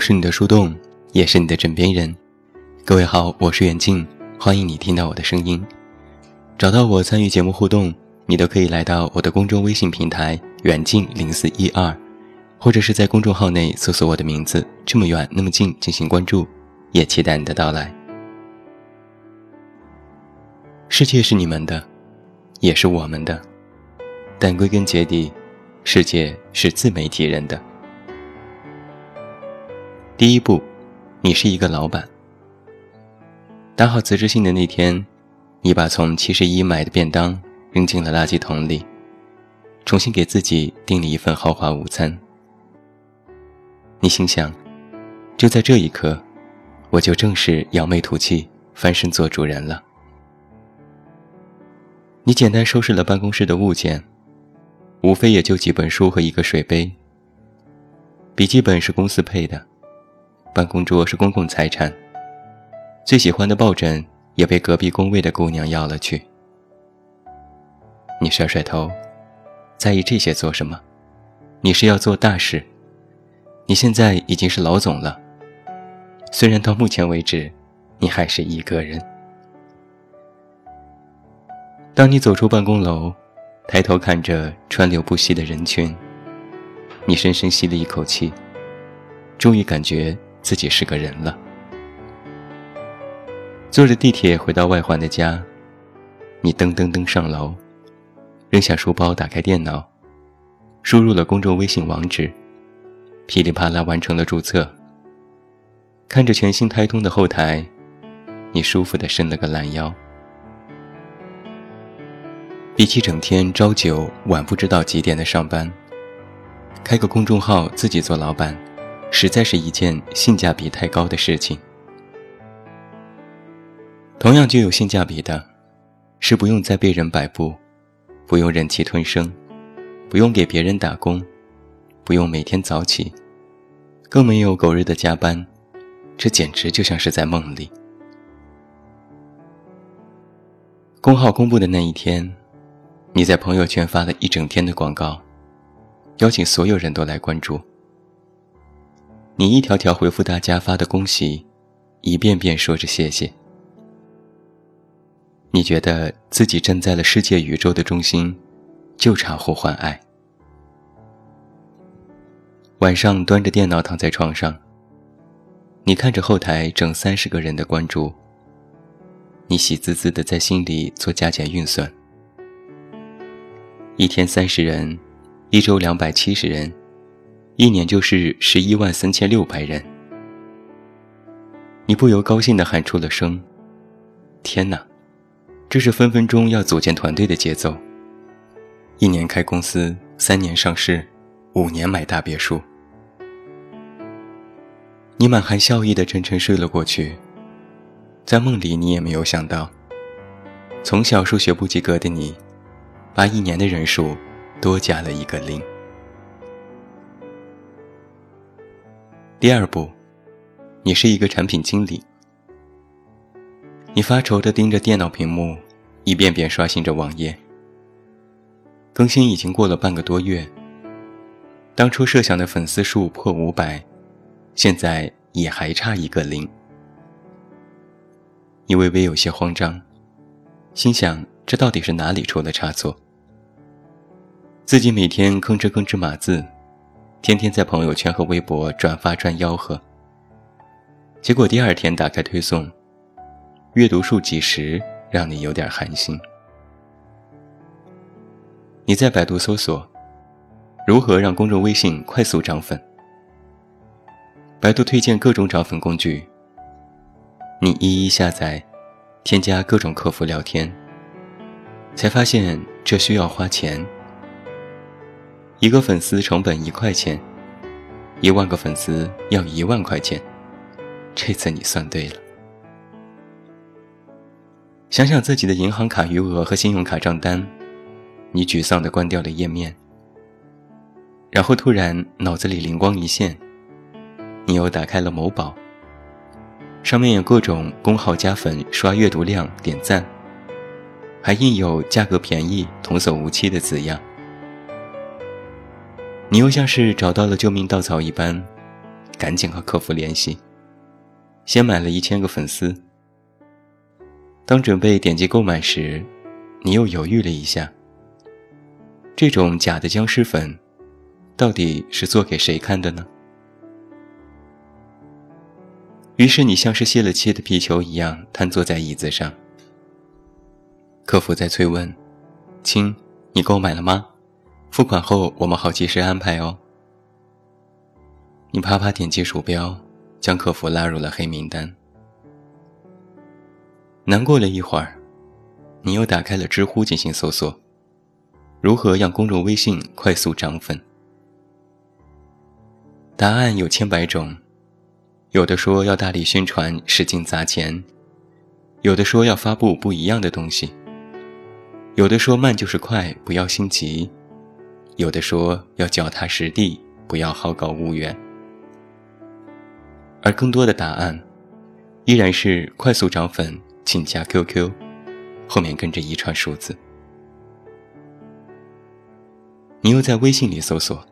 是你的树洞，也是你的枕边人。各位好，我是远近，欢迎你听到我的声音。找到我参与节目互动，你都可以来到我的公众微信平台远近零四一二，或者是在公众号内搜索我的名字这么远那么近进行关注，也期待你的到来。世界是你们的，也是我们的，但归根结底，世界是自媒体人的。第一步，你是一个老板。打好辞职信的那天，你把从七十一买的便当扔进了垃圾桶里，重新给自己订了一份豪华午餐。你心想，就在这一刻，我就正式扬眉吐气，翻身做主人了。你简单收拾了办公室的物件，无非也就几本书和一个水杯。笔记本是公司配的。办公桌是公共财产，最喜欢的抱枕也被隔壁工位的姑娘要了去。你甩甩头，在意这些做什么？你是要做大事。你现在已经是老总了，虽然到目前为止，你还是一个人。当你走出办公楼，抬头看着川流不息的人群，你深深吸了一口气，终于感觉。自己是个人了。坐着地铁回到外环的家，你噔噔噔上楼，扔下书包，打开电脑，输入了公众微信网址，噼里啪啦完成了注册。看着全新开通的后台，你舒服的伸了个懒腰。比起整天朝九晚不知道几点的上班，开个公众号自己做老板。实在是一件性价比太高的事情。同样具有性价比的，是不用再被人摆布，不用忍气吞声，不用给别人打工，不用每天早起，更没有狗日的加班，这简直就像是在梦里。公号公布的那一天，你在朋友圈发了一整天的广告，邀请所有人都来关注。你一条条回复大家发的恭喜，一遍遍说着谢谢。你觉得自己站在了世界宇宙的中心，就差呼唤爱。晚上端着电脑躺在床上，你看着后台整三十个人的关注，你喜滋滋的在心里做加减运算：一天三十人，一周两百七十人。一年就是十一万三千六百人，你不由高兴地喊出了声：“天哪，这是分分钟要组建团队的节奏！一年开公司，三年上市，五年买大别墅。”你满含笑意的沉沉睡了过去，在梦里你也没有想到，从小数学不及格的你，把一年的人数多加了一个零。第二步，你是一个产品经理。你发愁地盯着电脑屏幕，一遍遍刷新着网页。更新已经过了半个多月，当初设想的粉丝数破五百，现在也还差一个零。你微微有些慌张，心想这到底是哪里出了差错？自己每天吭哧吭哧码字。天天在朋友圈和微博转发赚吆喝，结果第二天打开推送，阅读数几十，让你有点寒心。你在百度搜索如何让公众微信快速涨粉，百度推荐各种涨粉工具，你一一下载，添加各种客服聊天，才发现这需要花钱。一个粉丝成本一块钱，一万个粉丝要一万块钱，这次你算对了。想想自己的银行卡余额和信用卡账单，你沮丧地关掉了页面。然后突然脑子里灵光一现，你又打开了某宝，上面有各种公号加粉、刷阅读量、点赞，还印有价格便宜、童叟无欺的字样。你又像是找到了救命稻草一般，赶紧和客服联系，先买了一千个粉丝。当准备点击购买时，你又犹豫了一下。这种假的僵尸粉，到底是做给谁看的呢？于是你像是泄了气的皮球一样瘫坐在椅子上。客服在催问：“亲，你购买了吗？付款后我们好及时安排哦。”你啪啪点击鼠标，将客服拉入了黑名单。难过了一会儿，你又打开了知乎进行搜索：如何让公众微信快速涨粉？答案有千百种。有的说要大力宣传，使劲砸钱；有的说要发布不一样的东西；有的说慢就是快，不要心急；有的说要脚踏实地，不要好高骛远。而更多的答案，依然是快速涨粉，请加 QQ，后面跟着一串数字。你又在微信里搜索，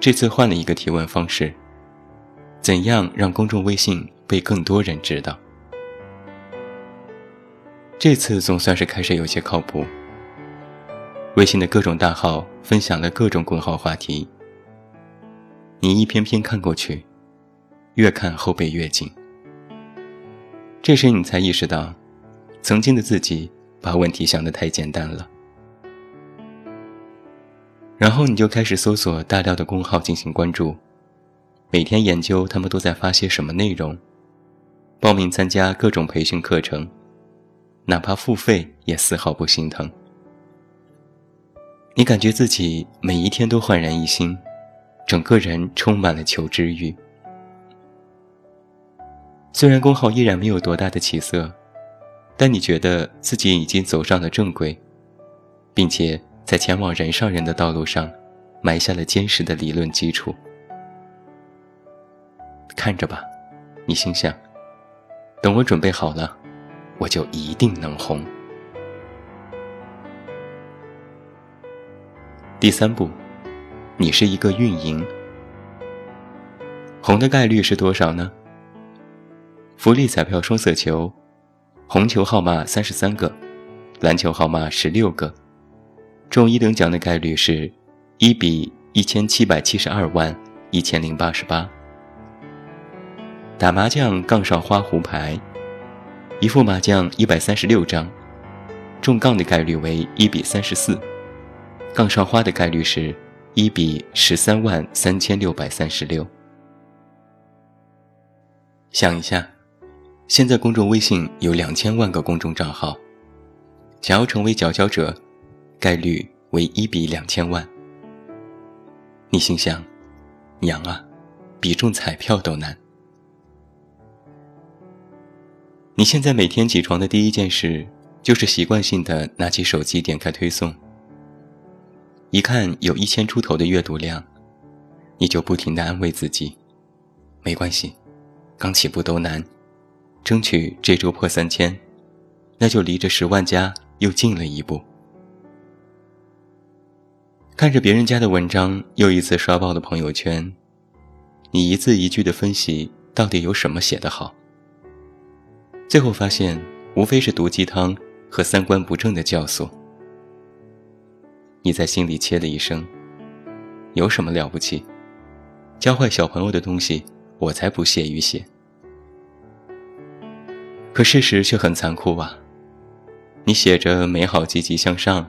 这次换了一个提问方式。怎样让公众微信被更多人知道？这次总算是开始有些靠谱。微信的各种大号分享了各种公号话题，你一篇篇看过去，越看后背越紧。这时你才意识到，曾经的自己把问题想得太简单了。然后你就开始搜索大量的公号进行关注。每天研究他们都在发些什么内容，报名参加各种培训课程，哪怕付费也丝毫不心疼。你感觉自己每一天都焕然一新，整个人充满了求知欲。虽然工号依然没有多大的起色，但你觉得自己已经走上了正轨，并且在前往人上人的道路上埋下了坚实的理论基础。看着吧，你心想，等我准备好了，我就一定能红。第三步，你是一个运营，红的概率是多少呢？福利彩票双色球，红球号码三十三个，蓝球号码十六个，中一等奖的概率是一比一千七百七十二万一千零八十八。打麻将杠上花胡牌，一副麻将一百三十六张，中杠的概率为一比三十四，杠上花的概率是一比十三万三千六百三十六。想一下，现在公众微信有两千万个公众账号，想要成为佼佼者，概率为一比两千万。你心想，娘啊，比中彩票都难。你现在每天起床的第一件事，就是习惯性的拿起手机点开推送。一看有一千出头的阅读量，你就不停的安慰自己：没关系，刚起步都难，争取这周破三千，那就离着十万加又近了一步。看着别人家的文章又一次刷爆了朋友圈，你一字一句的分析到底有什么写得好。最后发现，无非是毒鸡汤和三观不正的教唆。你在心里切了一声：“有什么了不起？教坏小朋友的东西，我才不屑于写。”可事实却很残酷啊！你写着美好积极向上，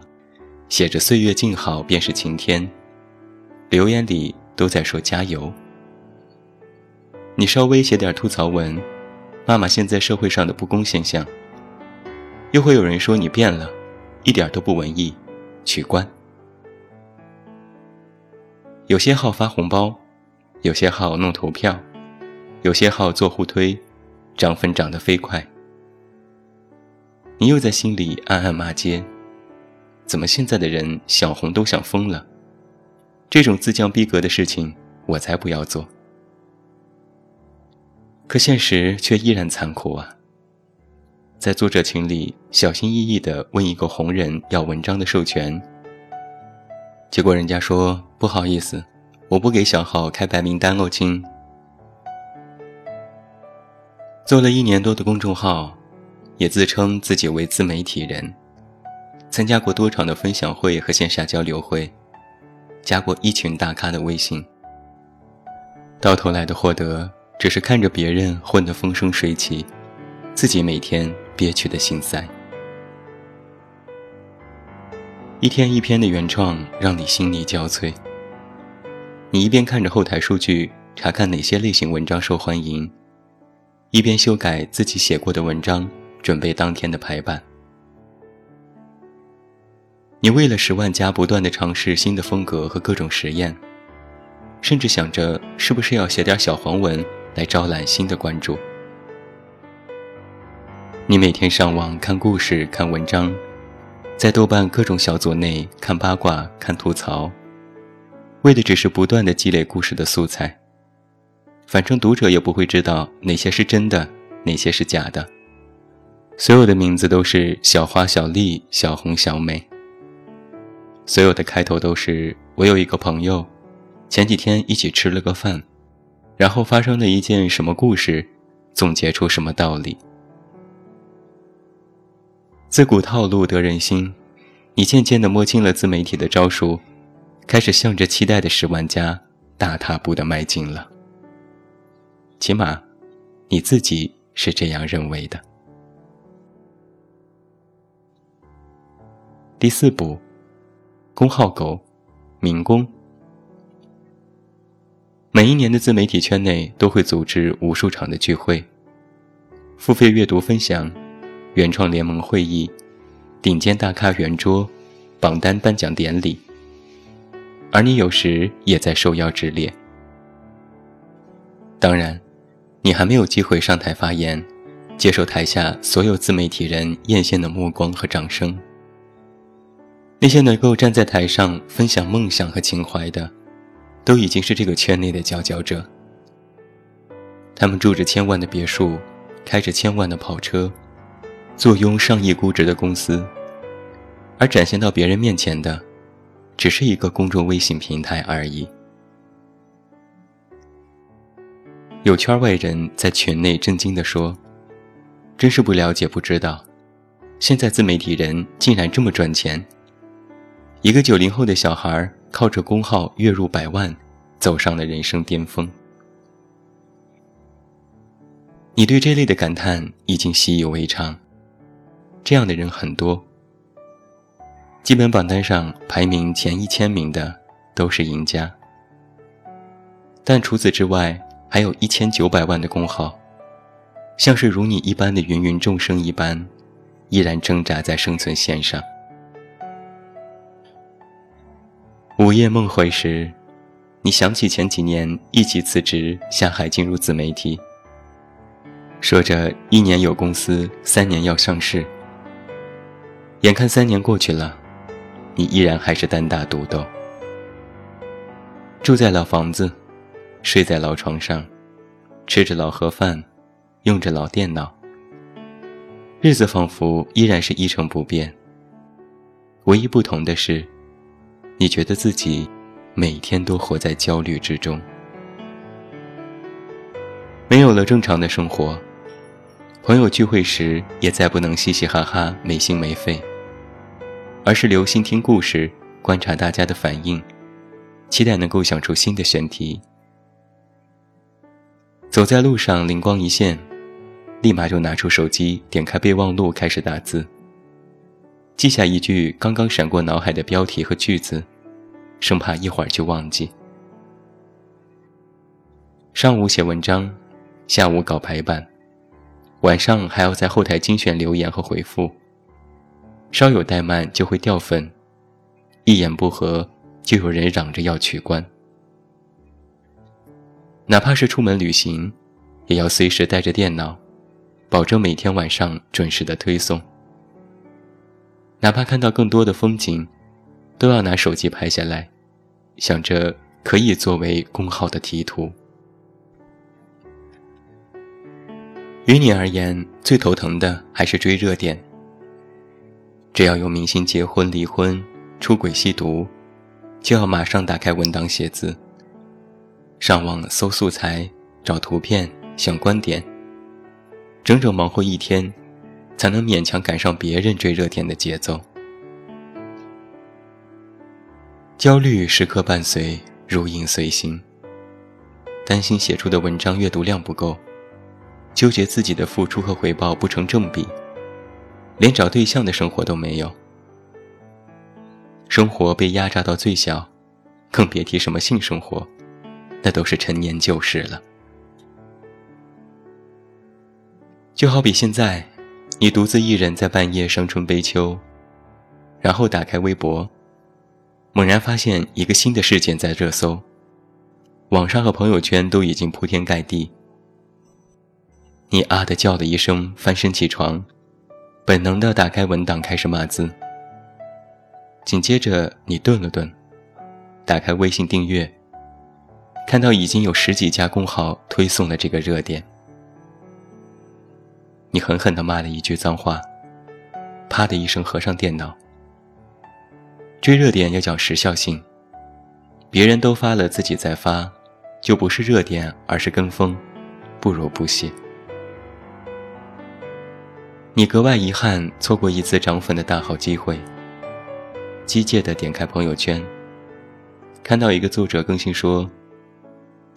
写着岁月静好便是晴天，留言里都在说加油。你稍微写点吐槽文。妈妈现在社会上的不公现象，又会有人说你变了，一点都不文艺，取关。有些号发红包，有些号弄投票，有些号做互推，涨粉涨得飞快。你又在心里暗暗骂街：怎么现在的人想红都想疯了？这种自降逼格的事情，我才不要做。可现实却依然残酷啊！在作者群里小心翼翼地问一个红人要文章的授权，结果人家说不好意思，我不给小号开白名单哦，亲，做了一年多的公众号，也自称自己为自媒体人，参加过多场的分享会和线下交流会，加过一群大咖的微信。到头来的获得，只是看着别人混得风生水起，自己每天憋屈的心塞。一天一篇的原创，让你心力交瘁。你一边看着后台数据，查看哪些类型文章受欢迎，一边修改自己写过的文章，准备当天的排版。你为了十万加，不断的尝试新的风格和各种实验。甚至想着是不是要写点小黄文来招揽新的关注。你每天上网看故事、看文章，在豆瓣各种小组内看八卦、看吐槽，为的只是不断的积累故事的素材。反正读者也不会知道哪些是真的，哪些是假的。所有的名字都是小花、小丽、小红、小美。所有的开头都是我有一个朋友。前几天一起吃了个饭，然后发生了一件什么故事，总结出什么道理。自古套路得人心，你渐渐地摸清了自媒体的招数，开始向着期待的十万加大踏步的迈进了。起码，你自己是这样认为的。第四步，公号狗，民工。每一年的自媒体圈内都会组织无数场的聚会、付费阅读分享、原创联盟会议、顶尖大咖圆桌、榜单颁奖典礼，而你有时也在受邀之列。当然，你还没有机会上台发言，接受台下所有自媒体人艳羡的目光和掌声。那些能够站在台上分享梦想和情怀的。都已经是这个圈内的佼佼者。他们住着千万的别墅，开着千万的跑车，坐拥上亿估值的公司，而展现到别人面前的，只是一个公众微信平台而已。有圈外人在群内震惊地说：“真是不了解不知道，现在自媒体人竟然这么赚钱。”一个九零后的小孩靠着公号月入百万，走上了人生巅峰。你对这类的感叹已经习以为常，这样的人很多。基本榜单上排名前一千名的都是赢家，但除此之外，还有一千九百万的工号，像是如你一般的芸芸众生一般，依然挣扎在生存线上。午夜梦回时，你想起前几年一起辞职下海进入自媒体，说着一年有公司，三年要上市。眼看三年过去了，你依然还是单打独斗，住在老房子，睡在老床上，吃着老盒饭，用着老电脑，日子仿佛依然是一成不变。唯一不同的是。你觉得自己每天都活在焦虑之中，没有了正常的生活，朋友聚会时也再不能嘻嘻哈哈、没心没肺，而是留心听故事，观察大家的反应，期待能够想出新的选题。走在路上灵光一现，立马就拿出手机，点开备忘录开始打字。记下一句刚刚闪过脑海的标题和句子，生怕一会儿就忘记。上午写文章，下午搞排版，晚上还要在后台精选留言和回复。稍有怠慢就会掉粉，一言不合就有人嚷着要取关。哪怕是出门旅行，也要随时带着电脑，保证每天晚上准时的推送。哪怕看到更多的风景，都要拿手机拍下来，想着可以作为公号的题图。于你而言，最头疼的还是追热点。只要有明星结婚、离婚、出轨、吸毒，就要马上打开文档写字，上网搜素材、找图片、想观点，整整忙活一天，才能勉强赶上别人追热点的节奏。焦虑时刻伴随，如影随形。担心写出的文章阅读量不够，纠结自己的付出和回报不成正比，连找对象的生活都没有。生活被压榨到最小，更别提什么性生活，那都是陈年旧事了。就好比现在，你独自一人在半夜伤春悲秋，然后打开微博。猛然发现一个新的事件在热搜，网上和朋友圈都已经铺天盖地。你啊的叫了一声，翻身起床，本能的打开文档开始码字。紧接着你顿了顿，打开微信订阅，看到已经有十几家公号推送了这个热点。你狠狠地骂了一句脏话，啪的一声合上电脑。追热点要讲时效性，别人都发了，自己再发，就不是热点，而是跟风，不如不写。你格外遗憾错过一次涨粉的大好机会。机械的点开朋友圈，看到一个作者更新说：“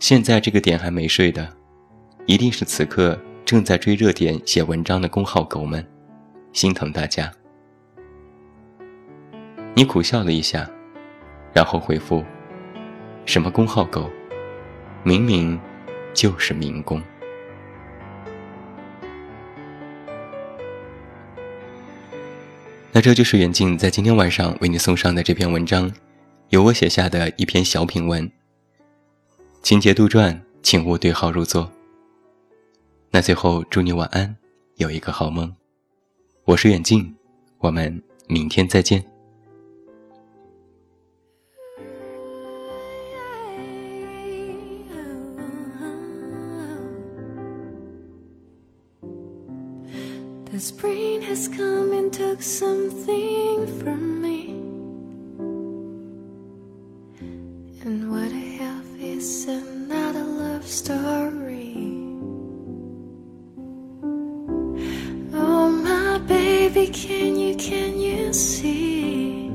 现在这个点还没睡的，一定是此刻正在追热点写文章的公号狗们，心疼大家。”你苦笑了一下，然后回复：“什么工号狗，明明就是民工。”那这就是远近在今天晚上为你送上的这篇文章，由我写下的一篇小品文。情节杜撰，请勿对号入座。那最后祝你晚安，有一个好梦。我是远近，我们明天再见。Spring has come and took something from me. And what I have is another love story. Oh, my baby, can you, can you see?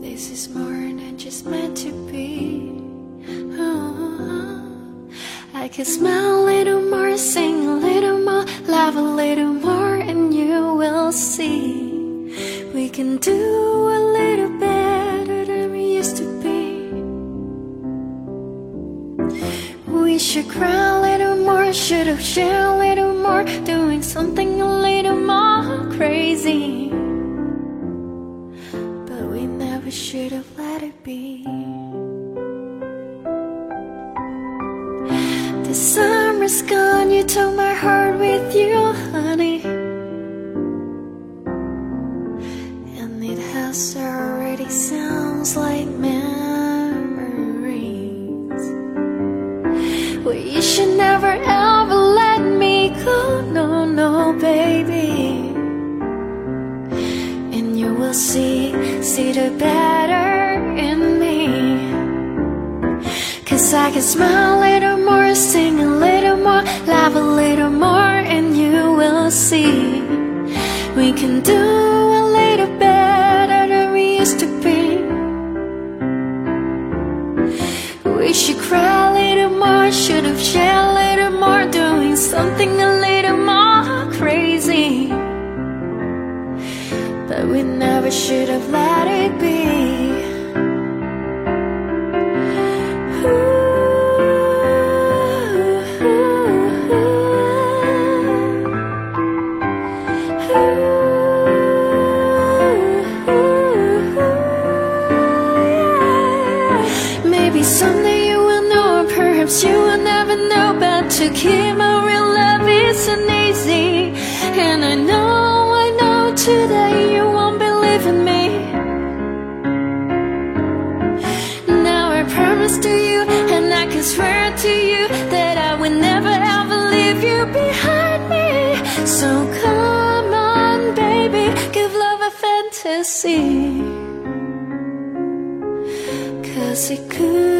This is more than just meant to be. Oh, I can smell it sing can do a little better than we used to be. We should cry a little more, should have shared a little more, doing something a little more crazy. But we never should have let it be. The summer's gone, you took my heart with you, honey can smile a little more, sing a little more, laugh a little more, and you will see we can do a little better than we used to be. We should cry a little more, should have shared a little more, doing something a little more crazy. But we never should have let to see Cause it could